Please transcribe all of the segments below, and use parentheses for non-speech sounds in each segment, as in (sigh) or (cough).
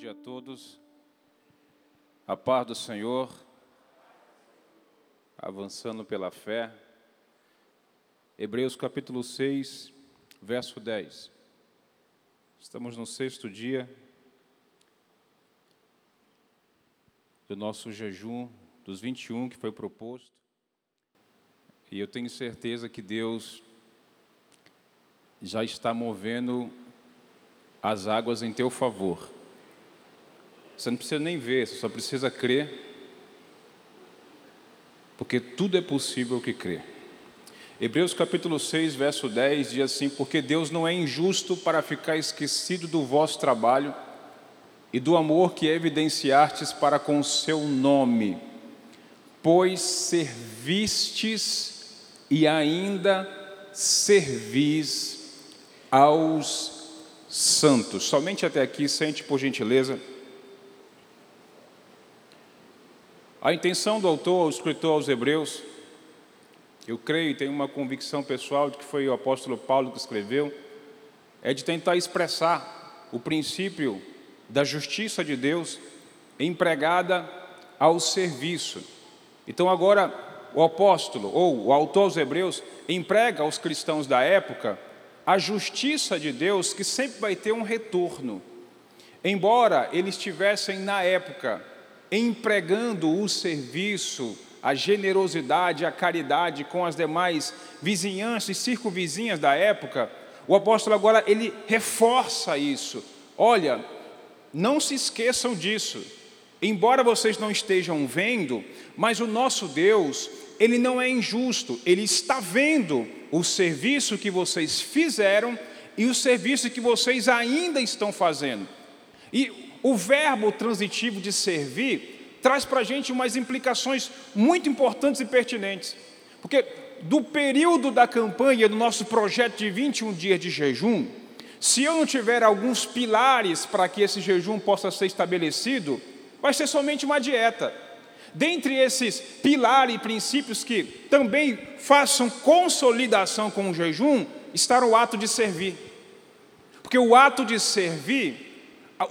dia a todos. A paz do Senhor, avançando pela fé. Hebreus capítulo 6, verso 10. Estamos no sexto dia do nosso jejum dos 21 que foi proposto. E eu tenho certeza que Deus já está movendo as águas em teu favor. Você não precisa nem ver, você só precisa crer. Porque tudo é possível que crê. Hebreus capítulo 6, verso 10 diz assim: Porque Deus não é injusto para ficar esquecido do vosso trabalho e do amor que evidenciastes para com o seu nome, pois servistes e ainda servis aos santos. Somente até aqui, sente por gentileza. A intenção do autor, o escritor aos Hebreus, eu creio e tenho uma convicção pessoal de que foi o apóstolo Paulo que escreveu, é de tentar expressar o princípio da justiça de Deus empregada ao serviço. Então, agora, o apóstolo, ou o autor aos Hebreus, emprega aos cristãos da época a justiça de Deus que sempre vai ter um retorno. Embora eles estivessem na época empregando o serviço, a generosidade, a caridade com as demais vizinhanças e circunvizinhas da época, o apóstolo agora ele reforça isso. Olha, não se esqueçam disso. Embora vocês não estejam vendo, mas o nosso Deus, ele não é injusto, ele está vendo o serviço que vocês fizeram e o serviço que vocês ainda estão fazendo. E o verbo transitivo de servir traz para a gente umas implicações muito importantes e pertinentes. Porque do período da campanha do nosso projeto de 21 dias de jejum, se eu não tiver alguns pilares para que esse jejum possa ser estabelecido, vai ser somente uma dieta. Dentre esses pilares e princípios que também façam consolidação com o jejum, está o ato de servir. Porque o ato de servir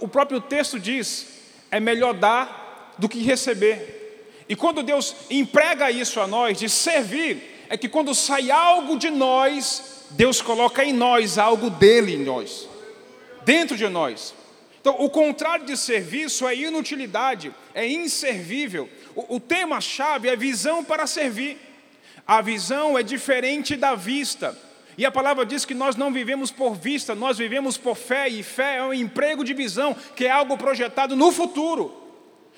o próprio texto diz: é melhor dar do que receber. E quando Deus emprega isso a nós, de servir, é que quando sai algo de nós, Deus coloca em nós algo dele em nós, dentro de nós. Então, o contrário de serviço é inutilidade, é inservível. O, o tema-chave é visão para servir. A visão é diferente da vista. E a palavra diz que nós não vivemos por vista, nós vivemos por fé, e fé é um emprego de visão, que é algo projetado no futuro.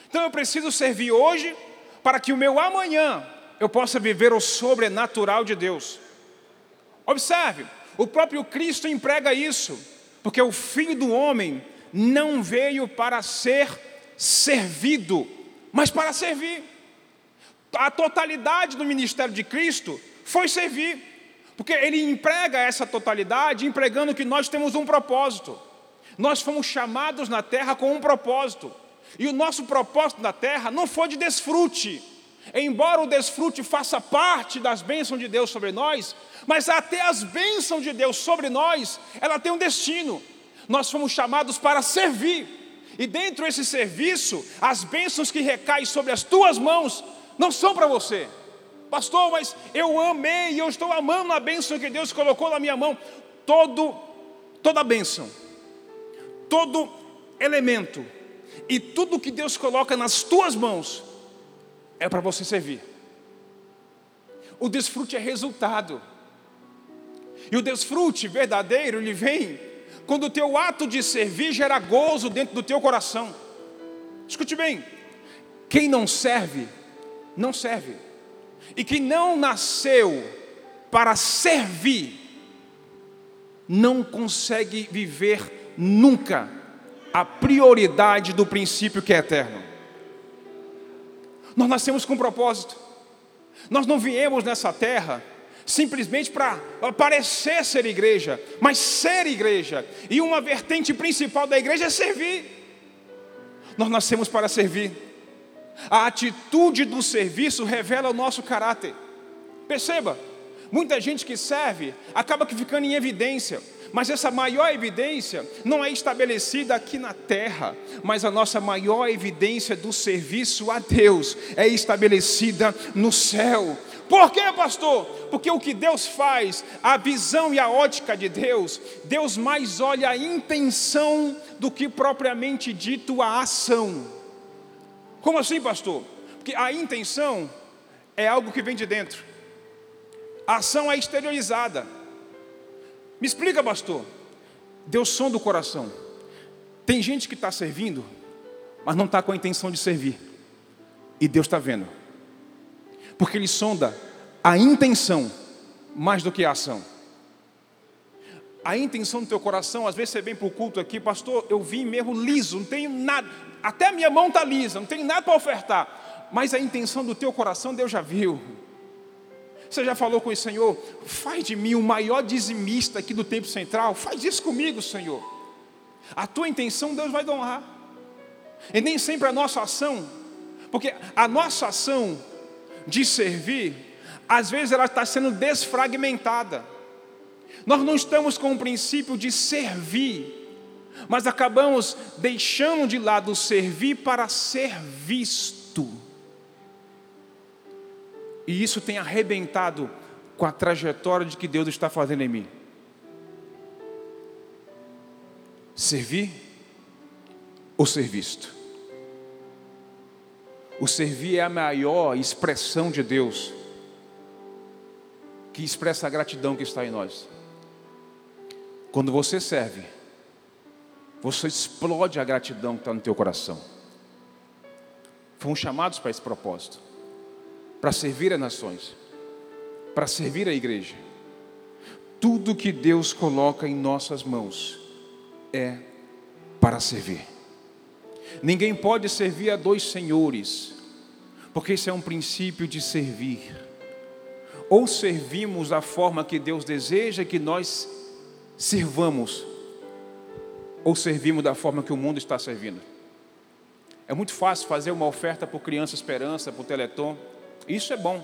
Então eu preciso servir hoje, para que o meu amanhã eu possa viver o sobrenatural de Deus. Observe, o próprio Cristo emprega isso, porque o Filho do Homem não veio para ser servido, mas para servir. A totalidade do ministério de Cristo foi servir. Porque ele emprega essa totalidade, empregando que nós temos um propósito. Nós fomos chamados na terra com um propósito. E o nosso propósito na terra não foi de desfrute. Embora o desfrute faça parte das bênçãos de Deus sobre nós, mas até as bênçãos de Deus sobre nós, ela tem um destino. Nós fomos chamados para servir. E dentro desse serviço, as bênçãos que recaem sobre as tuas mãos não são para você, pastor, mas eu amei, eu estou amando a bênção que Deus colocou na minha mão. Todo, toda bênção, todo elemento e tudo que Deus coloca nas tuas mãos é para você servir. O desfrute é resultado. E o desfrute verdadeiro, ele vem quando o teu ato de servir gera gozo dentro do teu coração. Escute bem, quem não serve, não serve e que não nasceu para servir, não consegue viver nunca a prioridade do princípio que é eterno. Nós nascemos com um propósito. Nós não viemos nessa terra simplesmente para parecer ser igreja, mas ser igreja. E uma vertente principal da igreja é servir. Nós nascemos para servir. A atitude do serviço revela o nosso caráter. Perceba, muita gente que serve acaba ficando em evidência, Mas essa maior evidência não é estabelecida aqui na terra, mas a nossa maior evidência do serviço a Deus é estabelecida no céu. Por quê, pastor? Porque o que Deus faz, a visão e a ótica de Deus, Deus mais olha a intenção do que propriamente dito a ação. Como assim, pastor? Porque a intenção é algo que vem de dentro, a ação é exteriorizada. Me explica, pastor. Deus sonda o coração. Tem gente que está servindo, mas não está com a intenção de servir. E Deus está vendo. Porque Ele sonda a intenção mais do que a ação. A intenção do teu coração, às vezes você vem para o culto aqui, pastor, eu vim mesmo liso, não tenho nada, até a minha mão está lisa, não tenho nada para ofertar. Mas a intenção do teu coração, Deus já viu. Você já falou com o Senhor? Faz de mim o maior dizimista aqui do tempo central. Faz isso comigo, Senhor. A tua intenção Deus vai honrar. E nem sempre a nossa ação, porque a nossa ação de servir, às vezes ela está sendo desfragmentada. Nós não estamos com o princípio de servir, mas acabamos deixando de lado servir para ser visto. E isso tem arrebentado com a trajetória de que Deus está fazendo em mim. Servir ou ser visto? O servir é a maior expressão de Deus, que expressa a gratidão que está em nós. Quando você serve, você explode a gratidão que está no teu coração. Fomos chamados para esse propósito para servir as nações, para servir a igreja. Tudo que Deus coloca em nossas mãos é para servir. Ninguém pode servir a dois senhores, porque isso é um princípio de servir. Ou servimos da forma que Deus deseja que nós sirvamos, ou servimos da forma que o mundo está servindo. É muito fácil fazer uma oferta por Criança Esperança, por Teleton, isso é bom.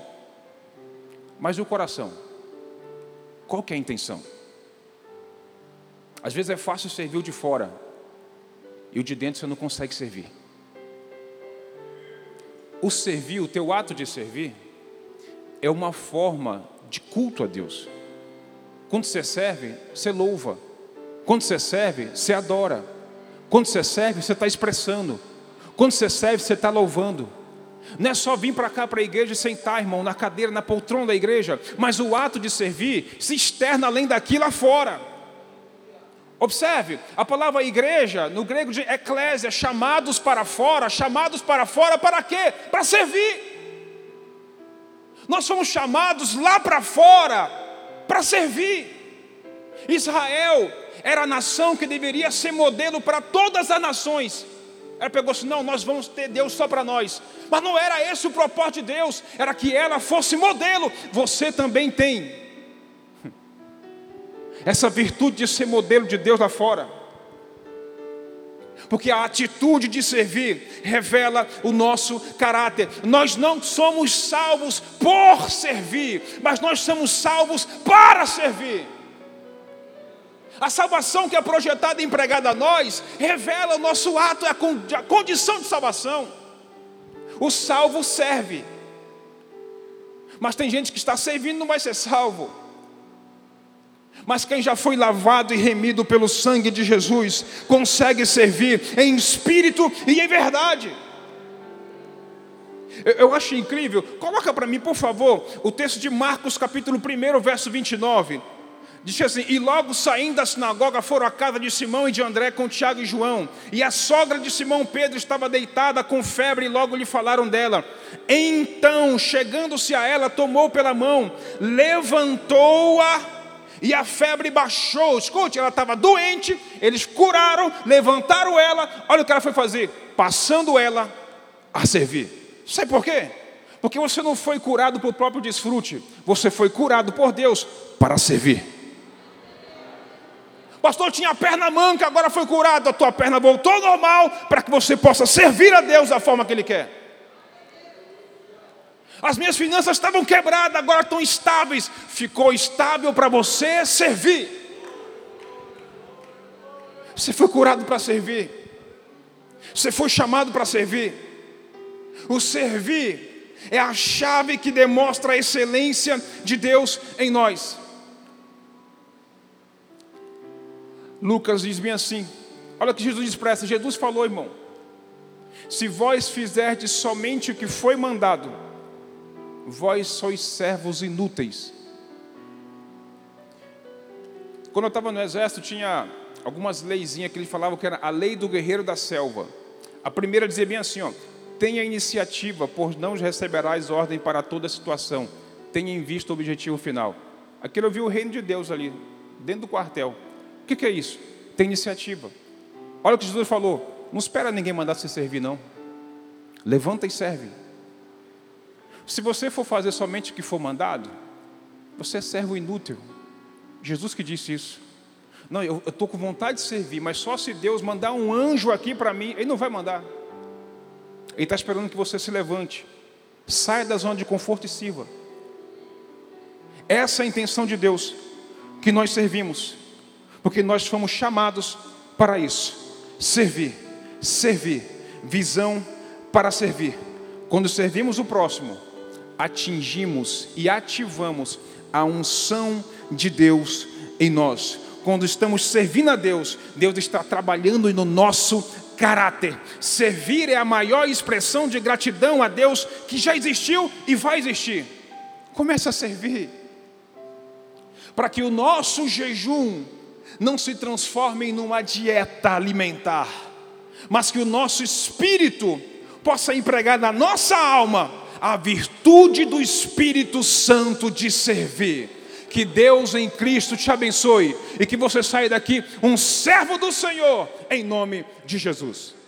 Mas o coração? Qual que é a intenção? Às vezes é fácil servir o de fora e o de dentro você não consegue servir. O servir, o teu ato de servir, é uma forma de culto a Deus. Quando você serve, você louva. Quando você serve, você adora. Quando você serve, você está expressando. Quando você serve, você está louvando. Não é só vir para cá para a igreja e sentar, irmão, na cadeira, na poltrona da igreja, mas o ato de servir se externa além daqui lá fora. Observe, a palavra igreja, no grego de eclésia, chamados para fora, chamados para fora para quê? Para servir. Nós somos chamados lá para fora para servir. Israel era a nação que deveria ser modelo para todas as nações. Ela pegou assim: não, nós vamos ter Deus só para nós. Mas não era esse o propósito de Deus, era que ela fosse modelo. Você também tem (laughs) essa virtude de ser modelo de Deus lá fora. Porque a atitude de servir revela o nosso caráter. Nós não somos salvos por servir, mas nós somos salvos para servir. A salvação que é projetada e empregada a nós revela o nosso ato, a condição de salvação. O salvo serve, mas tem gente que está servindo e não vai ser salvo. Mas quem já foi lavado e remido pelo sangue de Jesus, consegue servir em espírito e em verdade. Eu acho incrível, coloca para mim, por favor, o texto de Marcos, capítulo 1, verso 29. Diz assim: E logo saindo da sinagoga foram à casa de Simão e de André com Tiago e João. E a sogra de Simão Pedro estava deitada com febre e logo lhe falaram dela. Então, chegando-se a ela, tomou pela mão, levantou-a e a febre baixou. Escute, ela estava doente, eles curaram, levantaram ela. Olha o que ela foi fazer: passando ela a servir. Sabe por quê? Porque você não foi curado por próprio desfrute, você foi curado por Deus para servir. Pastor, tinha a perna manca, agora foi curado, a tua perna voltou normal, para que você possa servir a Deus da forma que Ele quer. As minhas finanças estavam quebradas, agora estão estáveis. Ficou estável para você servir. Você foi curado para servir. Você foi chamado para servir. O servir é a chave que demonstra a excelência de Deus em nós. Lucas diz bem assim: olha o que Jesus expressa. Jesus falou, irmão: se vós fizerdes somente o que foi mandado, vós sois servos inúteis. Quando eu estava no exército, tinha algumas leizinhas que ele falava que era a lei do guerreiro da selva. A primeira dizia bem assim: ó, tenha iniciativa, pois não receberás ordem para toda situação. Tenha em vista o objetivo final. Aquilo eu vi o reino de Deus ali, dentro do quartel que, que é isso? Tem iniciativa. Olha o que Jesus falou: não espera ninguém mandar você servir, não. Levanta e serve. Se você for fazer somente o que for mandado, você é servo inútil. Jesus que disse isso. Não, eu estou com vontade de servir, mas só se Deus mandar um anjo aqui para mim, Ele não vai mandar. Ele está esperando que você se levante, saia da zona de conforto e sirva. Essa é a intenção de Deus que nós servimos porque nós fomos chamados para isso servir, servir, visão para servir. Quando servimos o próximo, atingimos e ativamos a unção de Deus em nós. Quando estamos servindo a Deus, Deus está trabalhando no nosso caráter. Servir é a maior expressão de gratidão a Deus que já existiu e vai existir. Comece a servir, para que o nosso jejum não se transforme em uma dieta alimentar, mas que o nosso espírito possa empregar na nossa alma a virtude do Espírito Santo de servir. Que Deus em Cristo te abençoe e que você saia daqui um servo do Senhor, em nome de Jesus.